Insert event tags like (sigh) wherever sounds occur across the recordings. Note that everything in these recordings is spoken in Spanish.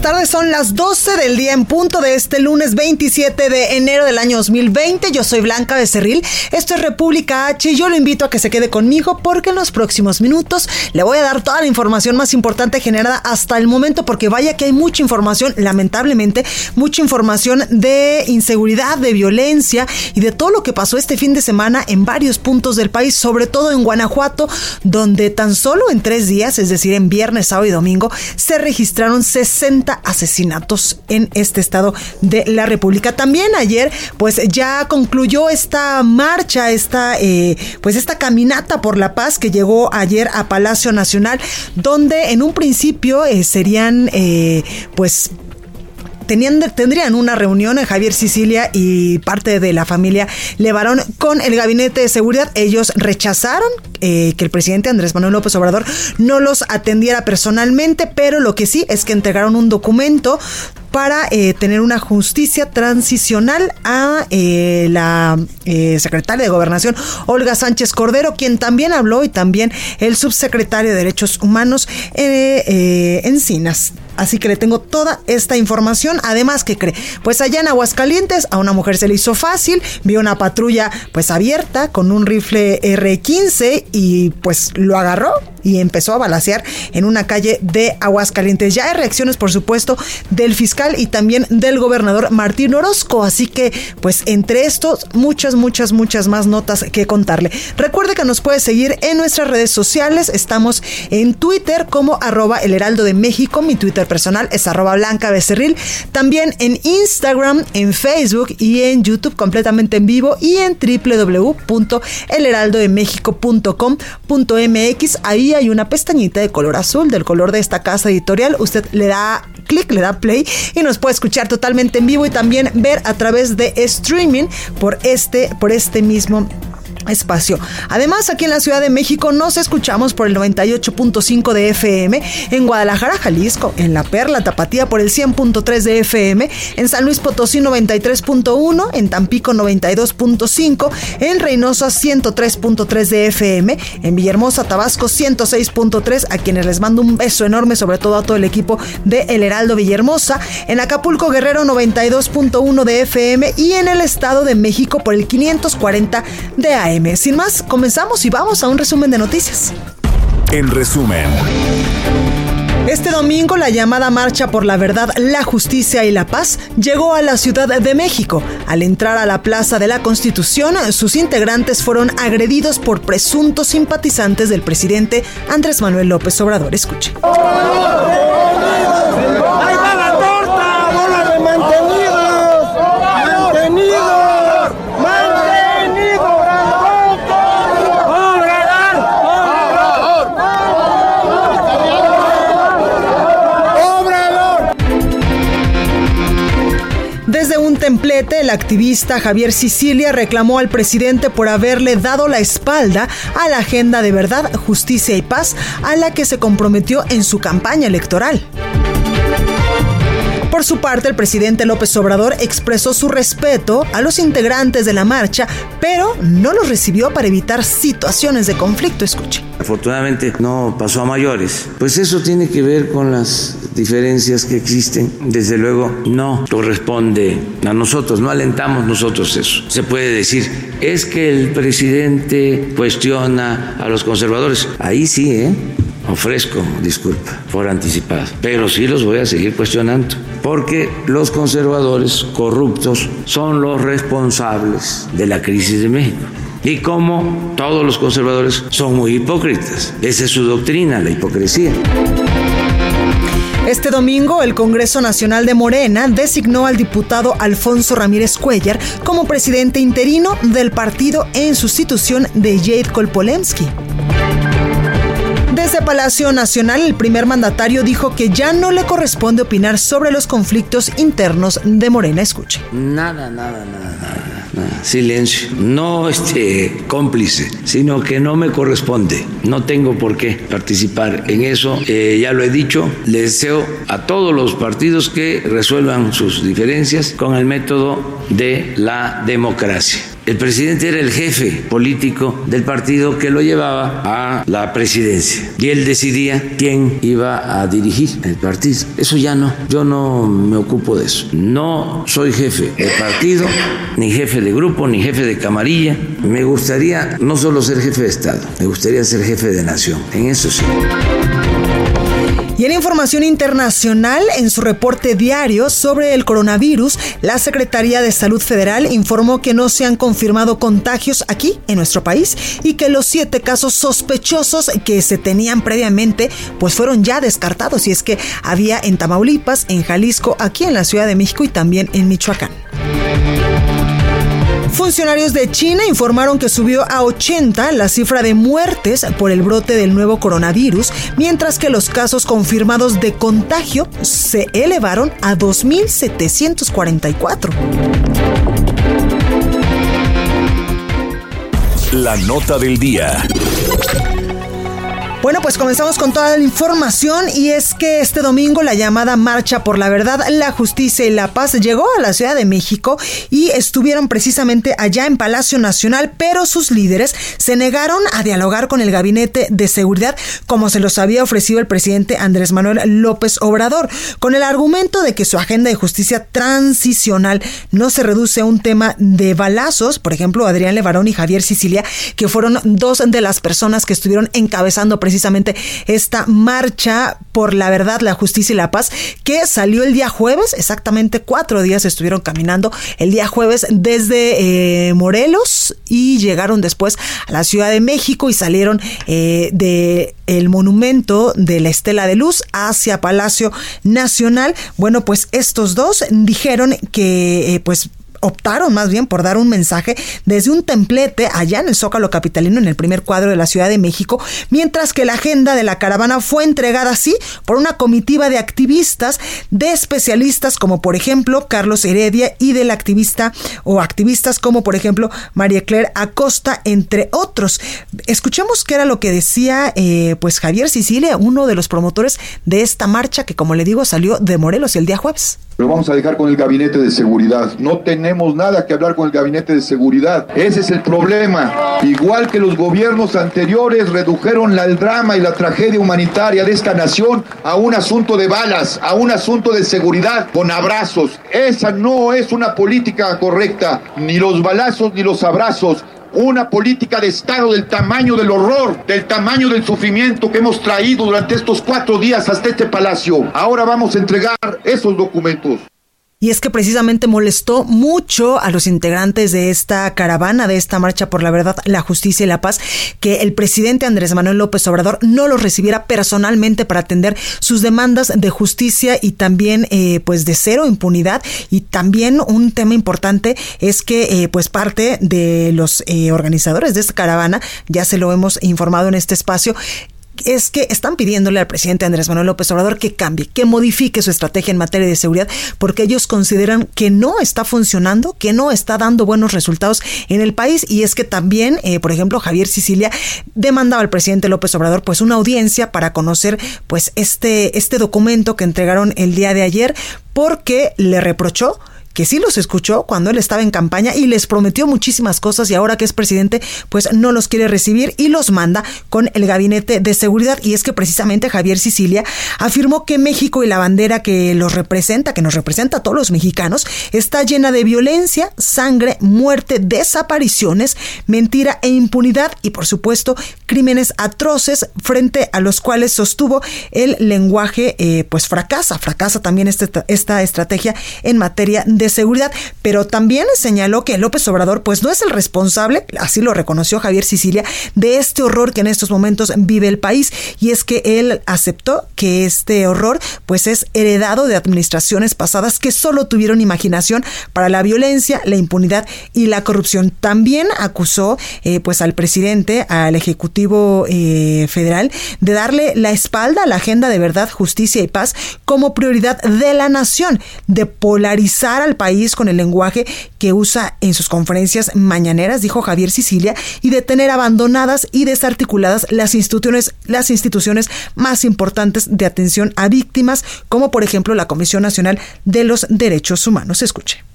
Tardes. Son las 12 del día en punto de este lunes 27 de enero del año 2020. Yo soy Blanca Becerril. Esto es República H y yo lo invito a que se quede conmigo porque en los próximos minutos le voy a dar toda la información más importante generada hasta el momento porque vaya que hay mucha información, lamentablemente, mucha información de inseguridad, de violencia y de todo lo que pasó este fin de semana en varios puntos del país, sobre todo en Guanajuato, donde tan solo en tres días, es decir, en viernes, sábado y domingo, se registraron 60 asesinatos en este estado de la República. También ayer, pues ya concluyó esta marcha, esta, eh, pues esta caminata por la paz que llegó ayer a Palacio Nacional, donde en un principio eh, serían, eh, pues Tenían, tendrían una reunión en Javier Sicilia y parte de la familia Levarón con el gabinete de seguridad. Ellos rechazaron que el presidente Andrés Manuel López Obrador no los atendiera personalmente, pero lo que sí es que entregaron un documento para eh, tener una justicia transicional a eh, la eh, secretaria de Gobernación, Olga Sánchez Cordero, quien también habló, y también el subsecretario de Derechos Humanos, Encinas. Así que le tengo toda esta información. Además, ¿qué cree? Pues allá en Aguascalientes a una mujer se le hizo fácil, vio una patrulla pues abierta con un rifle R15 y pues lo agarró y empezó a balasear en una calle de Aguascalientes. Ya hay reacciones, por supuesto, del fiscal y también del gobernador Martín Orozco. Así que, pues, entre estos, muchas, muchas, muchas más notas que contarle. Recuerde que nos puede seguir en nuestras redes sociales. Estamos en Twitter como arroba el heraldo de México. Mi Twitter personal es arroba blanca becerril. También en Instagram, en Facebook y en YouTube completamente en vivo y en www.elheraldodemexico.com.mx. Ahí hay una pestañita de color azul, del color de esta casa editorial. Usted le da clic, le da play y nos puede escuchar totalmente en vivo y también ver a través de streaming por este, por este mismo espacio. Además, aquí en la Ciudad de México nos escuchamos por el 98.5 de FM, en Guadalajara, Jalisco, en La Perla, Tapatía por el 100.3 de FM, en San Luis Potosí 93.1, en Tampico 92.5, en Reynosa 103.3 de FM, en Villahermosa, Tabasco 106.3, a quienes les mando un beso enorme, sobre todo a todo el equipo de El Heraldo Villahermosa, en Acapulco Guerrero 92.1 de FM y en el Estado de México por el 540 de AM. Sin más, comenzamos y vamos a un resumen de noticias. En resumen. Este domingo la llamada Marcha por la Verdad, la Justicia y la Paz llegó a la Ciudad de México. Al entrar a la Plaza de la Constitución, sus integrantes fueron agredidos por presuntos simpatizantes del presidente Andrés Manuel López Obrador. Escuche. El activista Javier Sicilia reclamó al presidente por haberle dado la espalda a la agenda de verdad, justicia y paz a la que se comprometió en su campaña electoral. Por su parte, el presidente López Obrador expresó su respeto a los integrantes de la marcha, pero no los recibió para evitar situaciones de conflicto. Escuche. Afortunadamente no pasó a mayores. Pues eso tiene que ver con las diferencias que existen. Desde luego no corresponde a nosotros, no alentamos nosotros eso. Se puede decir, es que el presidente cuestiona a los conservadores. Ahí sí, ¿eh? Ofrezco disculpa por anticipado, pero sí los voy a seguir cuestionando, porque los conservadores corruptos son los responsables de la crisis de México. Y como todos los conservadores son muy hipócritas, esa es su doctrina, la hipocresía. Este domingo, el Congreso Nacional de Morena designó al diputado Alfonso Ramírez Cuellar como presidente interino del partido en sustitución de Jade Kolpolemsky. Desde Palacio Nacional, el primer mandatario dijo que ya no le corresponde opinar sobre los conflictos internos de Morena. Escuche. Nada, nada, nada, nada. Silencio. No este cómplice, sino que no me corresponde. No tengo por qué participar en eso. Eh, ya lo he dicho. Le deseo a todos los partidos que resuelvan sus diferencias con el método de la democracia. El presidente era el jefe político del partido que lo llevaba a la presidencia y él decidía quién iba a dirigir el partido. Eso ya no, yo no me ocupo de eso. No soy jefe de partido, ni jefe de grupo, ni jefe de camarilla. Me gustaría no solo ser jefe de Estado, me gustaría ser jefe de nación. En eso sí. Y en información internacional, en su reporte diario sobre el coronavirus, la Secretaría de Salud Federal informó que no se han confirmado contagios aquí en nuestro país y que los siete casos sospechosos que se tenían previamente pues fueron ya descartados y es que había en Tamaulipas, en Jalisco, aquí en la Ciudad de México y también en Michoacán. Funcionarios de China informaron que subió a 80 la cifra de muertes por el brote del nuevo coronavirus, mientras que los casos confirmados de contagio se elevaron a 2.744. La nota del día. Bueno, pues comenzamos con toda la información y es que este domingo la llamada Marcha por la Verdad, la Justicia y la Paz llegó a la Ciudad de México y estuvieron precisamente allá en Palacio Nacional, pero sus líderes se negaron a dialogar con el Gabinete de Seguridad como se los había ofrecido el presidente Andrés Manuel López Obrador, con el argumento de que su agenda de justicia transicional no se reduce a un tema de balazos, por ejemplo, Adrián Levarón y Javier Sicilia, que fueron dos de las personas que estuvieron encabezando precisamente esta marcha por la verdad, la justicia y la paz, que salió el día jueves, exactamente cuatro días estuvieron caminando el día jueves desde eh, Morelos y llegaron después a la Ciudad de México y salieron eh, de el monumento de la Estela de Luz hacia Palacio Nacional. Bueno, pues estos dos dijeron que eh, pues optaron más bien por dar un mensaje desde un templete allá en el Zócalo Capitalino, en el primer cuadro de la Ciudad de México, mientras que la agenda de la caravana fue entregada así por una comitiva de activistas, de especialistas como por ejemplo Carlos Heredia y del activista o activistas como por ejemplo María Claire Acosta, entre otros. Escuchemos qué era lo que decía eh, pues Javier Sicilia, uno de los promotores de esta marcha que como le digo salió de Morelos el día jueves. Lo vamos a dejar con el gabinete de seguridad. No tenemos nada que hablar con el gabinete de seguridad. Ese es el problema. Igual que los gobiernos anteriores redujeron el drama y la tragedia humanitaria de esta nación a un asunto de balas, a un asunto de seguridad con abrazos. Esa no es una política correcta. Ni los balazos ni los abrazos una política de Estado del tamaño del horror, del tamaño del sufrimiento que hemos traído durante estos cuatro días hasta este palacio. Ahora vamos a entregar esos documentos. Y es que precisamente molestó mucho a los integrantes de esta caravana, de esta marcha por la verdad, la justicia y la paz, que el presidente Andrés Manuel López Obrador no los recibiera personalmente para atender sus demandas de justicia y también eh, pues de cero impunidad. Y también un tema importante es que eh, pues parte de los eh, organizadores de esta caravana, ya se lo hemos informado en este espacio, es que están pidiéndole al presidente Andrés Manuel López Obrador que cambie, que modifique su estrategia en materia de seguridad, porque ellos consideran que no está funcionando, que no está dando buenos resultados en el país. Y es que también, eh, por ejemplo, Javier Sicilia demandaba al presidente López Obrador pues una audiencia para conocer pues este, este documento que entregaron el día de ayer, porque le reprochó que sí los escuchó cuando él estaba en campaña y les prometió muchísimas cosas y ahora que es presidente, pues no los quiere recibir y los manda con el gabinete de seguridad. Y es que precisamente Javier Sicilia afirmó que México y la bandera que los representa, que nos representa a todos los mexicanos, está llena de violencia, sangre, muerte, desapariciones, mentira e impunidad y por supuesto crímenes atroces frente a los cuales sostuvo el lenguaje eh, pues fracasa, fracasa también este, esta estrategia en materia de seguridad, pero también señaló que López Obrador pues no es el responsable, así lo reconoció Javier Sicilia, de este horror que en estos momentos vive el país y es que él aceptó que este horror pues es heredado de administraciones pasadas que solo tuvieron imaginación para la violencia, la impunidad y la corrupción. También acusó eh, pues al presidente, al Ejecutivo eh, Federal, de darle la espalda a la agenda de verdad, justicia y paz como prioridad de la nación, de polarizar al país con el lenguaje que usa en sus conferencias mañaneras, dijo Javier Sicilia, y de tener abandonadas y desarticuladas las instituciones, las instituciones más importantes de atención a víctimas, como por ejemplo la Comisión Nacional de los Derechos Humanos. Escuche.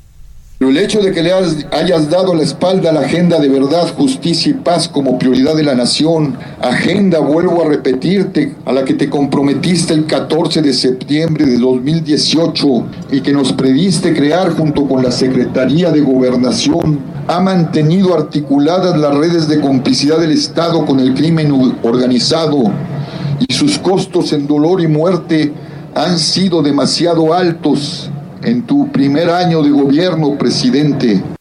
Pero el hecho de que le hayas dado la espalda a la agenda de verdad, justicia y paz como prioridad de la nación, agenda, vuelvo a repetirte, a la que te comprometiste el 14 de septiembre de 2018 y que nos previste crear junto con la Secretaría de Gobernación, ha mantenido articuladas las redes de complicidad del Estado con el crimen organizado y sus costos en dolor y muerte han sido demasiado altos en tu primer año de gobierno, presidente.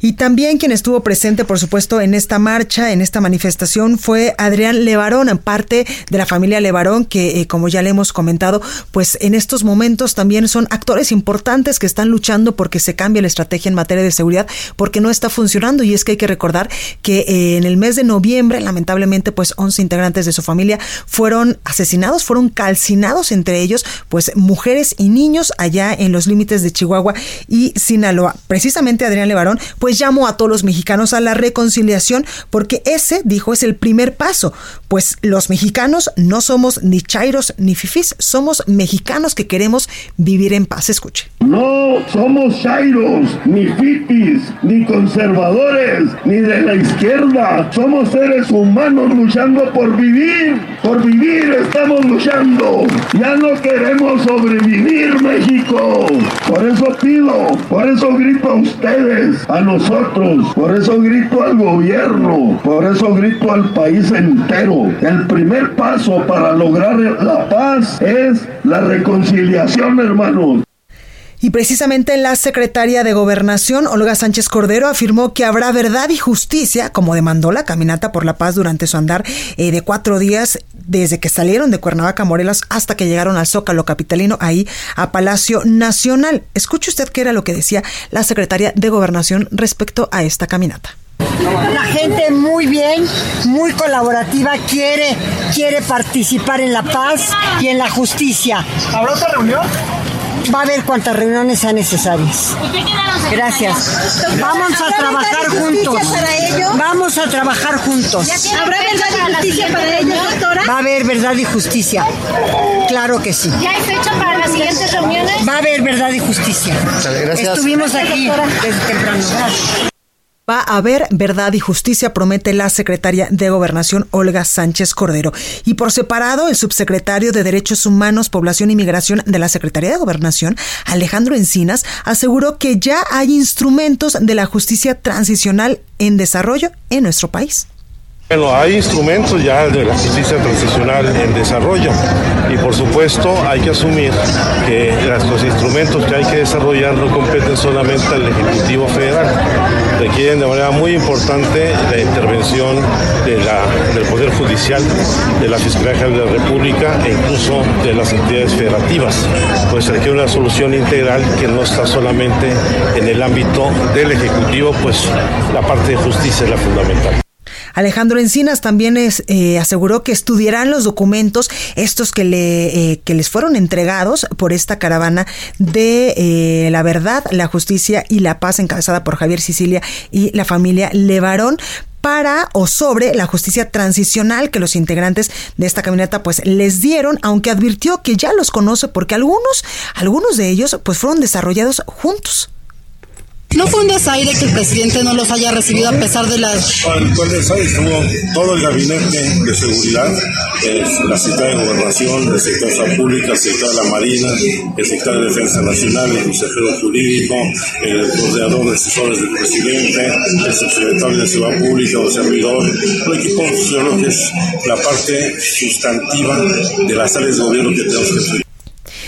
Y también quien estuvo presente, por supuesto, en esta marcha, en esta manifestación, fue Adrián Levarón, parte de la familia Levarón, que, eh, como ya le hemos comentado, pues en estos momentos también son actores importantes que están luchando porque se cambie la estrategia en materia de seguridad, porque no está funcionando. Y es que hay que recordar que eh, en el mes de noviembre, lamentablemente, pues 11 integrantes de su familia fueron asesinados, fueron calcinados entre ellos, pues mujeres y niños allá en los límites de Chihuahua y Sinaloa. Precisamente Adrián Levarón, pues pues llamo a todos los mexicanos a la reconciliación porque ese, dijo, es el primer paso, pues los mexicanos no somos ni chairos ni fifís, somos mexicanos que queremos vivir en paz. Escuche. No somos chairos, ni fifís, ni conservadores, ni de la izquierda. Somos seres humanos luchando por vivir. Por vivir estamos luchando. Ya no queremos sobrevivir, México. Por eso pido, por eso grito a ustedes, a los Por eso grito al gobierno, por eso grito al país entero. El primer paso para lograr la paz es la reconciliación, hermanos. Y precisamente la secretaria de Gobernación, Olga Sánchez Cordero, afirmó que habrá verdad y justicia, como demandó la caminata por la paz durante su andar eh, de cuatro días, desde que salieron de Cuernavaca, Morelos, hasta que llegaron al Zócalo Capitalino, ahí a Palacio Nacional. Escuche usted qué era lo que decía la secretaria de Gobernación respecto a esta caminata. La gente muy bien, muy colaborativa, quiere, quiere participar en la paz y en la justicia. ¿Habrá otra reunión? Va a haber cuantas reuniones sean necesarias. Gracias. Vamos a trabajar juntos. Vamos a trabajar juntos. ¿Habrá verdad y justicia para ellos, doctora? Va a haber verdad y justicia. Claro que sí. ¿Ya hay fecha para las siguientes reuniones? Va a haber verdad y justicia. Estuvimos aquí desde temprano. Va a haber verdad y justicia, promete la secretaria de Gobernación Olga Sánchez Cordero. Y por separado, el subsecretario de Derechos Humanos, Población y Migración de la Secretaría de Gobernación, Alejandro Encinas, aseguró que ya hay instrumentos de la justicia transicional en desarrollo en nuestro país. Bueno, hay instrumentos ya de la justicia transicional en desarrollo y por supuesto hay que asumir que los instrumentos que hay que desarrollar no competen solamente al Ejecutivo Federal, requieren de manera muy importante la intervención del Poder Judicial, de la Fiscalía General de la República e incluso de las entidades federativas, pues requiere una solución integral que no está solamente en el ámbito del Ejecutivo, pues la parte de justicia es la fundamental. Alejandro Encinas también eh, aseguró que estudiarán los documentos, estos que, le, eh, les fueron entregados por esta caravana de eh, la verdad, la justicia y la paz encabezada por Javier Sicilia y la familia Levarón para o sobre la justicia transicional que los integrantes de esta caminata pues les dieron, aunque advirtió que ya los conoce porque algunos, algunos de ellos pues fueron desarrollados juntos ¿No fue un desaire que el presidente no los haya recibido a pesar de las... el desaire estuvo todo el gabinete de seguridad, la Secretaría de Gobernación, el sector de Salud Pública, el sector de la Marina, el sector de Defensa Nacional, el consejero jurídico, el coordinador de asesores del presidente, el secretario de Seguridad Pública, el servidor, el equipo, yo creo que es la parte sustantiva de las áreas de gobierno que tenemos que hacer.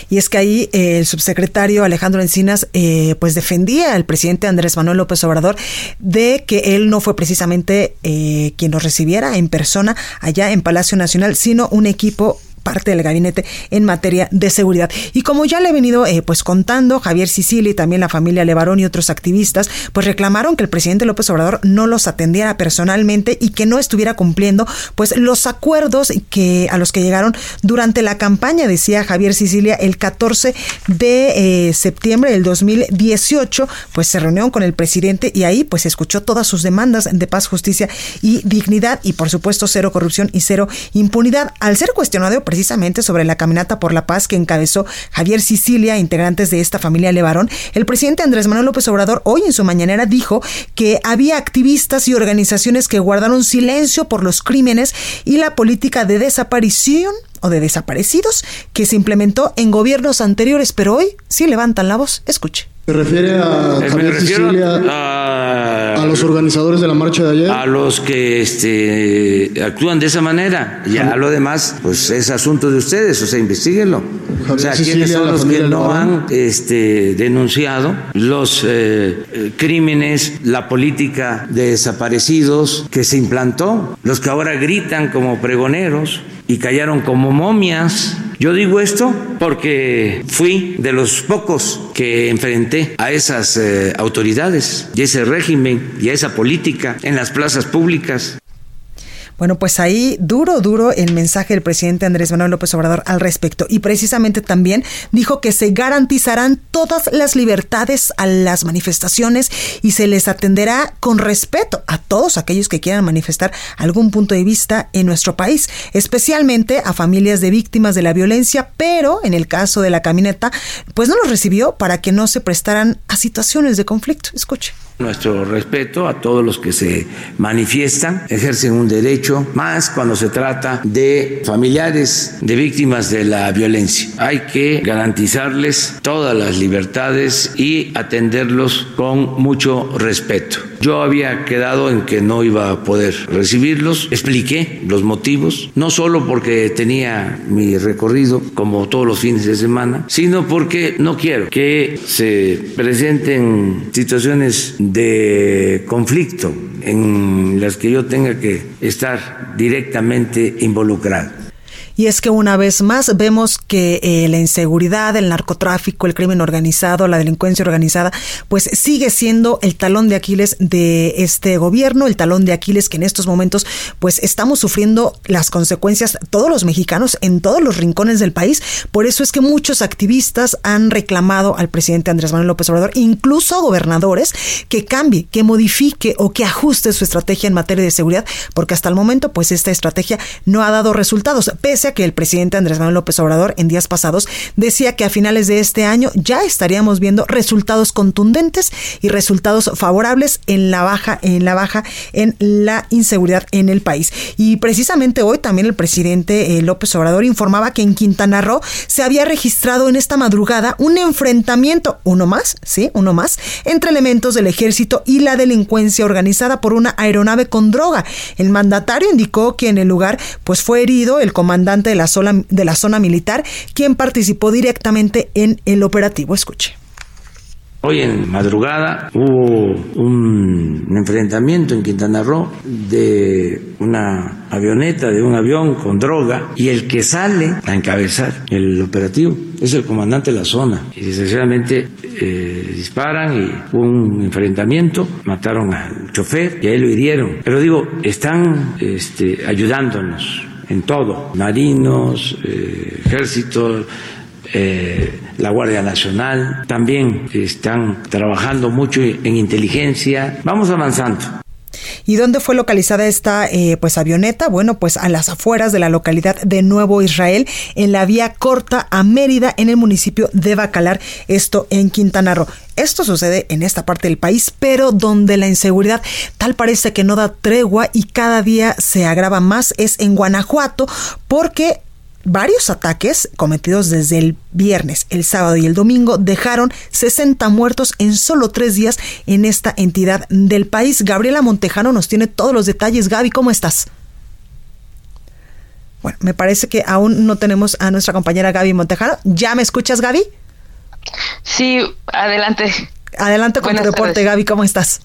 Y es que ahí eh, el subsecretario Alejandro Encinas eh, pues defendía al presidente Andrés Manuel López Obrador de que él no fue precisamente eh, quien nos recibiera en persona allá en Palacio Nacional, sino un equipo parte del gabinete en materia de seguridad. Y como ya le he venido eh, pues contando, Javier Sicilia y también la familia Levarón y otros activistas, pues reclamaron que el presidente López Obrador no los atendiera personalmente y que no estuviera cumpliendo pues los acuerdos que a los que llegaron durante la campaña, decía Javier Sicilia, el 14 de eh, septiembre del 2018, pues se reunió con el presidente y ahí pues escuchó todas sus demandas de paz, justicia y dignidad y por supuesto cero corrupción y cero impunidad. Al ser cuestionado precisamente sobre la caminata por la paz que encabezó Javier Sicilia, integrantes de esta familia Levarón, el presidente Andrés Manuel López Obrador hoy en su mañanera dijo que había activistas y organizaciones que guardaron silencio por los crímenes y la política de desaparición o de desaparecidos que se implementó en gobiernos anteriores, pero hoy sí levantan la voz. Escuche. ¿Se refiere a eh, Javier Sicilia, a, los organizadores de la marcha de ayer? A los que este, actúan de esa manera. Ya lo demás, pues es asunto de ustedes, o sea, investiguenlo. o sea, ¿quiénes son los que no han este, denunciado los eh, eh, crímenes, la política de desaparecidos que se implantó? Los que ahora gritan como pregoneros y callaron como momias. Yo digo esto porque fui de los pocos que enfrenté a esas eh, autoridades y ese régimen y a esa política en las plazas públicas. Bueno, pues ahí duro, duro el mensaje del presidente Andrés Manuel López Obrador al respecto. Y precisamente también dijo que se garantizarán todas las libertades a las manifestaciones y se les atenderá con respeto a todos aquellos que quieran manifestar algún punto de vista en nuestro país, especialmente a familias de víctimas de la violencia, pero en el caso de la camioneta, pues no los recibió para que no se prestaran a situaciones de conflicto. Escuche. Nuestro respeto a todos los que se manifiestan, ejercen un derecho, más cuando se trata de familiares de víctimas de la violencia. Hay que garantizarles todas las libertades y atenderlos con mucho respeto. Yo había quedado en que no iba a poder recibirlos, expliqué los motivos, no solo porque tenía mi recorrido como todos los fines de semana, sino porque no quiero que se presenten situaciones de conflicto en las que yo tenga que estar directamente involucrado. Y es que una vez más vemos que eh, la inseguridad, el narcotráfico, el crimen organizado, la delincuencia organizada, pues sigue siendo el talón de Aquiles de este gobierno, el talón de Aquiles que en estos momentos pues estamos sufriendo las consecuencias todos los mexicanos en todos los rincones del país. Por eso es que muchos activistas han reclamado al presidente Andrés Manuel López Obrador, incluso gobernadores, que cambie, que modifique o que ajuste su estrategia en materia de seguridad, porque hasta el momento pues esta estrategia no ha dado resultados, pese a que el presidente Andrés Manuel López Obrador en días pasados decía que a finales de este año ya estaríamos viendo resultados contundentes y resultados favorables en la baja en la baja en la inseguridad en el país. Y precisamente hoy también el presidente eh, López Obrador informaba que en Quintana Roo se había registrado en esta madrugada un enfrentamiento, uno más, sí, uno más, entre elementos del ejército y la delincuencia organizada por una aeronave con droga. El mandatario indicó que en el lugar pues fue herido el comandante de la, zona, de la zona militar, quien participó directamente en el operativo. Escuche. Hoy en madrugada hubo un enfrentamiento en Quintana Roo de una avioneta, de un avión con droga, y el que sale a encabezar el operativo es el comandante de la zona. Y desgraciadamente eh, disparan y hubo un enfrentamiento, mataron al chofer y a él lo hirieron. Pero digo, están este, ayudándonos en todo, marinos, eh, ejército, eh, la Guardia Nacional, también están trabajando mucho en inteligencia. Vamos avanzando. ¿Y dónde fue localizada esta eh, pues avioneta? Bueno, pues a las afueras de la localidad de Nuevo Israel, en la vía corta a Mérida, en el municipio de Bacalar, esto en Quintana Roo. Esto sucede en esta parte del país, pero donde la inseguridad tal parece que no da tregua y cada día se agrava más es en Guanajuato, porque Varios ataques cometidos desde el viernes, el sábado y el domingo dejaron 60 muertos en solo tres días en esta entidad del país. Gabriela Montejano nos tiene todos los detalles. Gaby, ¿cómo estás? Bueno, me parece que aún no tenemos a nuestra compañera Gaby Montejano. ¿Ya me escuchas, Gaby? Sí, adelante. Adelante con tu reporte, Gaby, ¿cómo estás?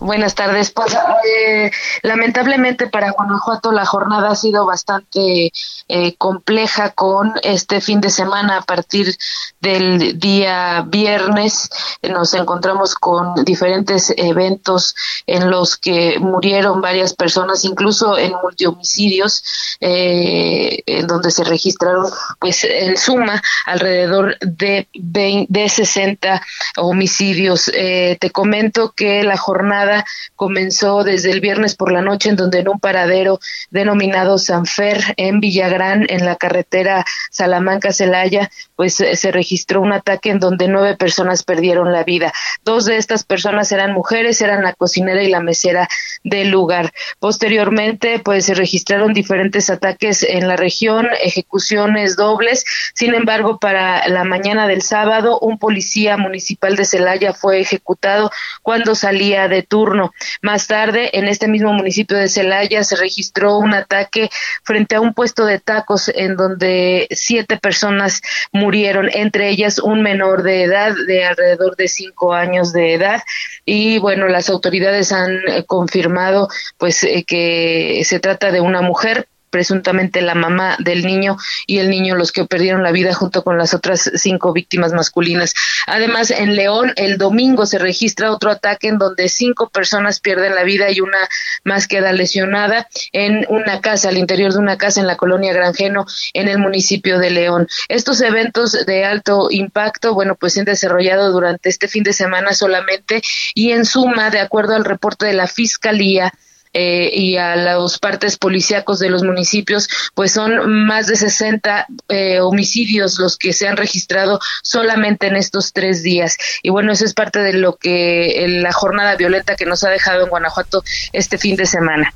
Buenas tardes. Pues eh, lamentablemente para Guanajuato la jornada ha sido bastante eh, compleja con este fin de semana a partir del día viernes. Nos encontramos con diferentes eventos en los que murieron varias personas, incluso en multihomicidios, eh, en donde se registraron, pues en suma, alrededor de, de 60 homicidios. te comento que la jornada jornada comenzó desde el viernes por la noche, en donde en un paradero denominado Sanfer, en Villagrán, en la carretera Salamanca-Celaya, pues eh, se registró un ataque en donde nueve personas perdieron la vida. Dos de estas personas eran mujeres, eran la cocinera y la mesera del lugar. Posteriormente, pues se registraron diferentes ataques en la región, ejecuciones dobles. Sin embargo, para la mañana del sábado, un policía municipal de Celaya fue ejecutado cuando salía de turno. Más tarde, en este mismo municipio de Celaya, se registró un ataque frente a un puesto de tacos en donde siete personas murieron, entre ellas un menor de edad de alrededor de cinco años de edad. Y bueno, las autoridades han eh, confirmado pues eh, que se trata de una mujer presuntamente la mamá del niño y el niño los que perdieron la vida junto con las otras cinco víctimas masculinas. Además, en León el domingo se registra otro ataque en donde cinco personas pierden la vida y una más queda lesionada en una casa, al interior de una casa en la colonia Granjeno, en el municipio de León. Estos eventos de alto impacto, bueno, pues se han desarrollado durante este fin de semana solamente y en suma, de acuerdo al reporte de la Fiscalía, eh, y a los partes policíacos de los municipios, pues son más de 60 eh, homicidios los que se han registrado solamente en estos tres días. Y bueno, eso es parte de lo que la jornada violenta que nos ha dejado en Guanajuato este fin de semana.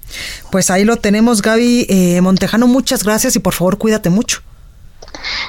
Pues ahí lo tenemos, Gaby eh, Montejano. Muchas gracias y por favor cuídate mucho.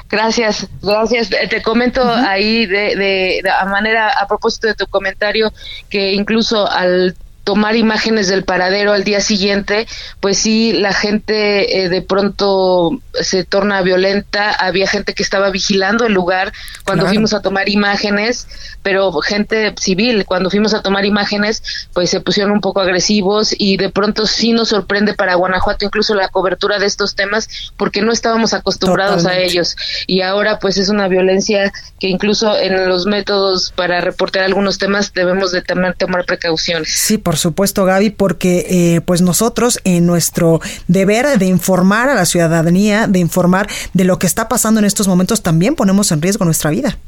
Gracias, gracias. Te comento ahí de, de, de, a manera, a propósito de tu comentario, que incluso al tomar imágenes del paradero al día siguiente, pues sí, la gente eh, de pronto se torna violenta. Había gente que estaba vigilando el lugar cuando fuimos a tomar imágenes, pero gente civil, cuando fuimos a tomar imágenes, pues se pusieron un poco agresivos y de pronto sí nos sorprende para Guanajuato incluso la cobertura de estos temas porque no estábamos acostumbrados a ellos. Y ahora pues es una violencia que incluso en los métodos para reportar algunos temas debemos de tomar, tomar precauciones. Sí, por supuesto, Gaby, porque eh, pues nosotros en nuestro deber de informar a la ciudadanía, de informar de lo que está pasando en estos momentos, también ponemos en riesgo nuestra vida.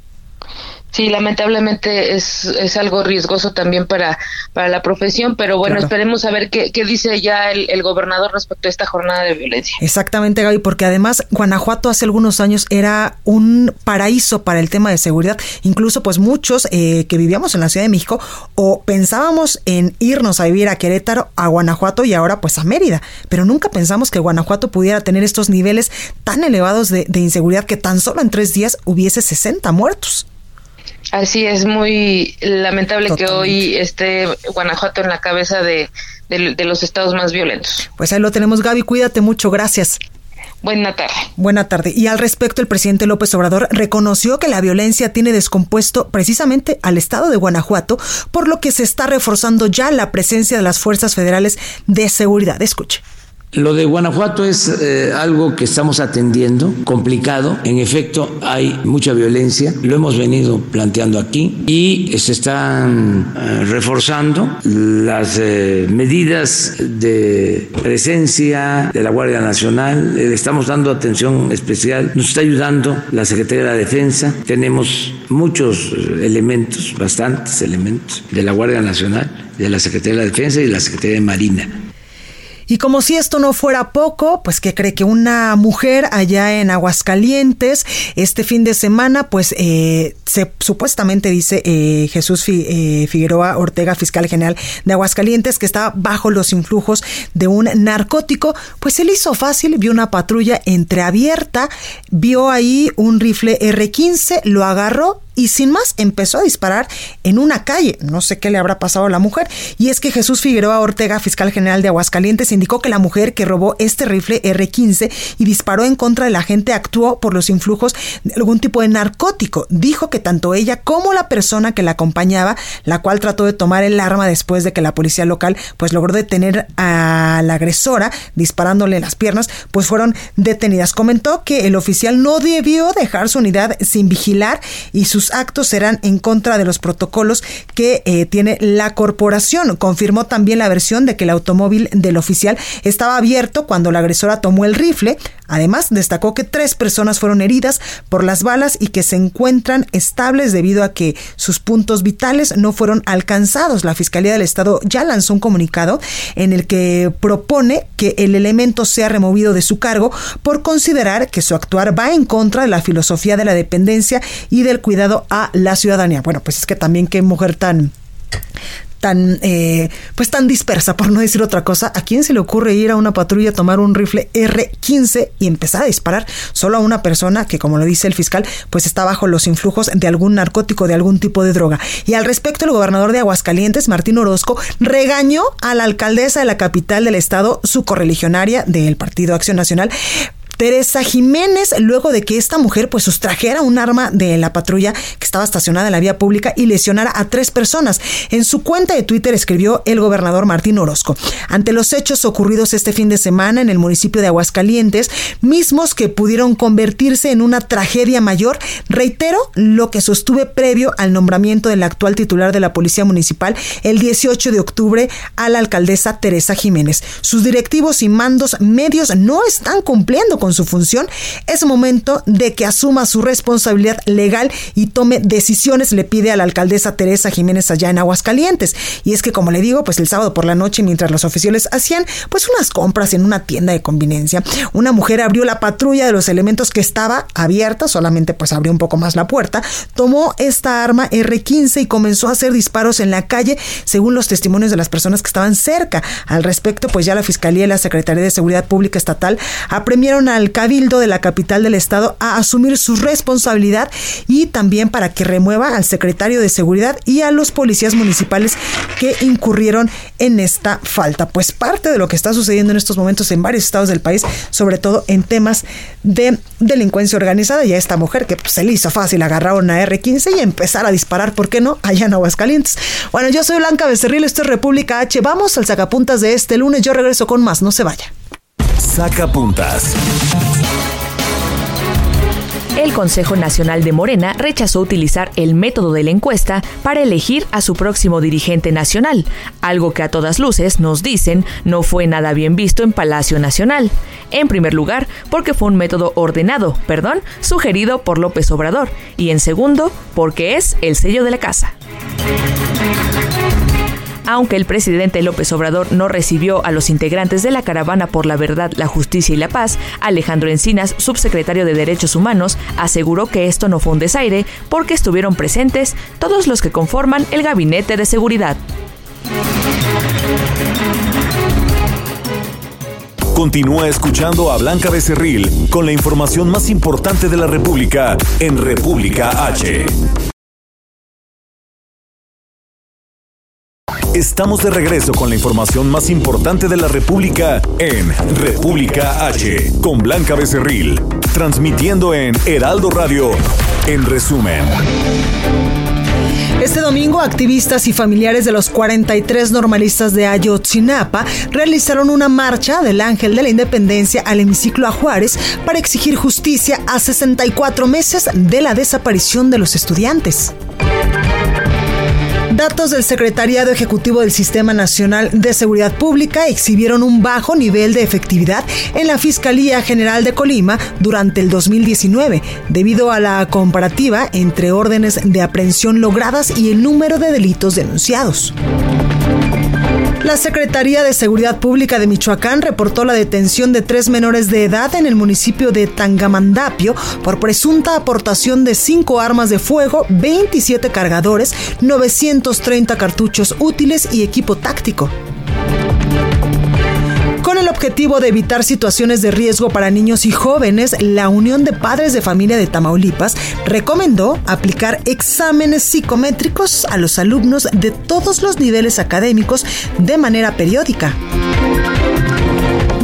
Sí, lamentablemente es, es algo riesgoso también para, para la profesión, pero bueno, esperemos a ver qué, qué dice ya el, gobernador respecto a esta jornada de violencia. Exactamente, Gaby, porque además Guanajuato hace algunos años era un paraíso para el tema de seguridad. Incluso pues muchos eh, que vivíamos en la Ciudad de México o pensábamos en irnos a vivir a Querétaro, a Guanajuato y ahora pues a Mérida, pero nunca pensamos que Guanajuato pudiera tener estos niveles tan elevados de, de inseguridad que tan solo en tres días hubiese 60 muertos. Así es, muy lamentable que hoy esté Guanajuato en la cabeza de, los estados más violentos. Pues ahí lo tenemos, Gaby, cuídate mucho, gracias. Buena tarde. Buena tarde. Y al respecto, el presidente López Obrador reconoció que la violencia tiene descompuesto precisamente al estado de Guanajuato, por lo que se está reforzando ya la presencia de las fuerzas federales de seguridad. Escuche Lo de Guanajuato es eh, algo que estamos atendiendo, complicado. En efecto, hay mucha violencia, lo hemos venido planteando aquí y se están eh, reforzando las eh, medidas de presencia de la Guardia Nacional. Estamos dando atención especial. Nos está ayudando la Secretaría de la Defensa. Tenemos muchos elementos, bastantes elementos de la Guardia Nacional, de la Secretaría de la Defensa y de la Secretaría de Marina y como si esto no fuera poco, pues que cree que una mujer allá en Aguascalientes este fin de semana, pues eh, se supuestamente dice eh, Jesús eh, Figueroa Ortega, fiscal general de Aguascalientes, que estaba bajo los influjos de un narcótico, pues se le hizo fácil, vio una patrulla entreabierta, vio ahí un rifle R15, lo agarró y sin más empezó a disparar en una calle. No sé qué le habrá pasado a la mujer. Y es que Jesús Figueroa Ortega, fiscal general de Aguascalientes, indicó que la mujer que robó este rifle R15 y disparó en contra de la gente actuó por los influjos de algún tipo de narcótico. Dijo que tanto ella como la persona que la acompañaba, la cual trató de tomar el arma después de que la policía local pues logró detener a la agresora disparándole las piernas, pues fueron detenidas. Comentó que el oficial no debió dejar su unidad sin vigilar y sus actos serán en contra de los protocolos que eh, tiene la corporación. Confirmó también la versión de que el automóvil del oficial estaba abierto cuando la agresora tomó el rifle. Además, destacó que tres personas fueron heridas por las balas y que se encuentran estables debido a que sus puntos vitales no fueron alcanzados. La Fiscalía del Estado ya lanzó un comunicado en el que propone que el elemento sea removido de su cargo por considerar que su actuar va en contra de la filosofía de la dependencia y del cuidado a la ciudadanía. Bueno, pues es que también qué mujer tan tan eh, pues tan dispersa por no decir otra cosa a quién se le ocurre ir a una patrulla a tomar un rifle R15 y empezar a disparar solo a una persona que como lo dice el fiscal pues está bajo los influjos de algún narcótico de algún tipo de droga y al respecto el gobernador de Aguascalientes Martín Orozco regañó a la alcaldesa de la capital del estado su correligionaria del Partido Acción Nacional Teresa Jiménez, luego de que esta mujer pues sustrajera un arma de la patrulla que estaba estacionada en la vía pública y lesionara a tres personas. En su cuenta de Twitter escribió el gobernador Martín Orozco. Ante los hechos ocurridos este fin de semana en el municipio de Aguascalientes, mismos que pudieron convertirse en una tragedia mayor, reitero lo que sostuve previo al nombramiento del actual titular de la Policía Municipal el 18 de octubre a la alcaldesa Teresa Jiménez. Sus directivos y mandos medios no están cumpliendo con su función, es momento de que asuma su responsabilidad legal y tome decisiones, le pide a la alcaldesa Teresa Jiménez allá en Aguascalientes. Y es que, como le digo, pues el sábado por la noche, mientras los oficiales hacían pues unas compras en una tienda de conveniencia, una mujer abrió la patrulla de los elementos que estaba abierta, solamente pues abrió un poco más la puerta, tomó esta arma R15 y comenzó a hacer disparos en la calle, según los testimonios de las personas que estaban cerca. Al respecto, pues ya la Fiscalía y la Secretaría de Seguridad Pública Estatal apremieron al Cabildo de la capital del estado a asumir su responsabilidad y también para que remueva al secretario de Seguridad y a los policías municipales que incurrieron en esta falta. Pues parte de lo que está sucediendo en estos momentos en varios estados del país, sobre todo en temas de delincuencia organizada, y a esta mujer que pues, se le hizo fácil agarrar una R15 y empezar a disparar, ¿por qué no? Allá en Aguascalientes. Bueno, yo soy Blanca Becerril, esto es República H. Vamos al sacapuntas de este lunes. Yo regreso con más, no se vaya. Saca puntas. El Consejo Nacional de Morena rechazó utilizar el método de la encuesta para elegir a su próximo dirigente nacional, algo que a todas luces nos dicen no fue nada bien visto en Palacio Nacional. En primer lugar, porque fue un método ordenado, perdón, sugerido por López Obrador, y en segundo, porque es el sello de la casa aunque el presidente López Obrador no recibió a los integrantes de la Caravana por la Verdad, la Justicia y la Paz, Alejandro Encinas, subsecretario de Derechos Humanos, aseguró que esto no fue un desaire porque estuvieron presentes todos los que conforman el Gabinete de Seguridad. Continúa escuchando a Blanca Becerril con la información más importante de la República en República H. Estamos de regreso con la información más importante de la República en República H, con Blanca Becerril, transmitiendo en Heraldo Radio, en resumen. Este domingo, activistas y familiares de los 43 normalistas de Ayotzinapa realizaron una marcha del Ángel de la Independencia al hemiciclo a Juárez para exigir justicia a 64 meses de la desaparición de los estudiantes. Datos del Secretariado Ejecutivo del Sistema Nacional de Seguridad Pública exhibieron un bajo nivel de efectividad en la Fiscalía General de Colima durante el 2019, debido a la comparativa entre órdenes de aprehensión logradas y el número de delitos denunciados. La Secretaría de Seguridad Pública de Michoacán reportó la detención de tres menores de edad en el municipio de Tangamandapio por presunta aportación de cinco armas de fuego, 27 cargadores, 930 cartuchos útiles y equipo táctico. El objetivo de evitar situaciones de riesgo para niños y jóvenes, la Unión de Padres de Familia de Tamaulipas recomendó aplicar exámenes psicométricos a los alumnos de todos los niveles académicos de manera periódica.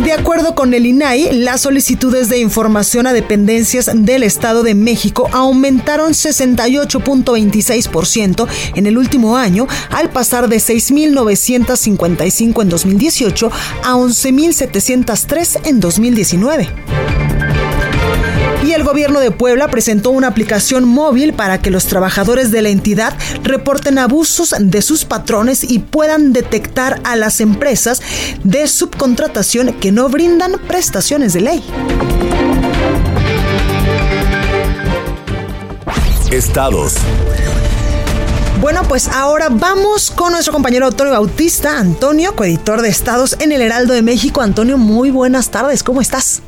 De acuerdo con el INAI, las solicitudes de información a dependencias del Estado de México aumentaron 68.26% en el último año, al pasar de 6.955 en 2018 a 11.703 en 2019 y el gobierno de Puebla presentó una aplicación móvil para que los trabajadores de la entidad reporten abusos de sus patrones y puedan detectar a las empresas de subcontratación que no brindan prestaciones de ley. Estados. Bueno, pues ahora vamos con nuestro compañero Antonio Bautista, Antonio, coeditor de Estados en el Heraldo de México. Antonio, muy buenas tardes, ¿cómo estás?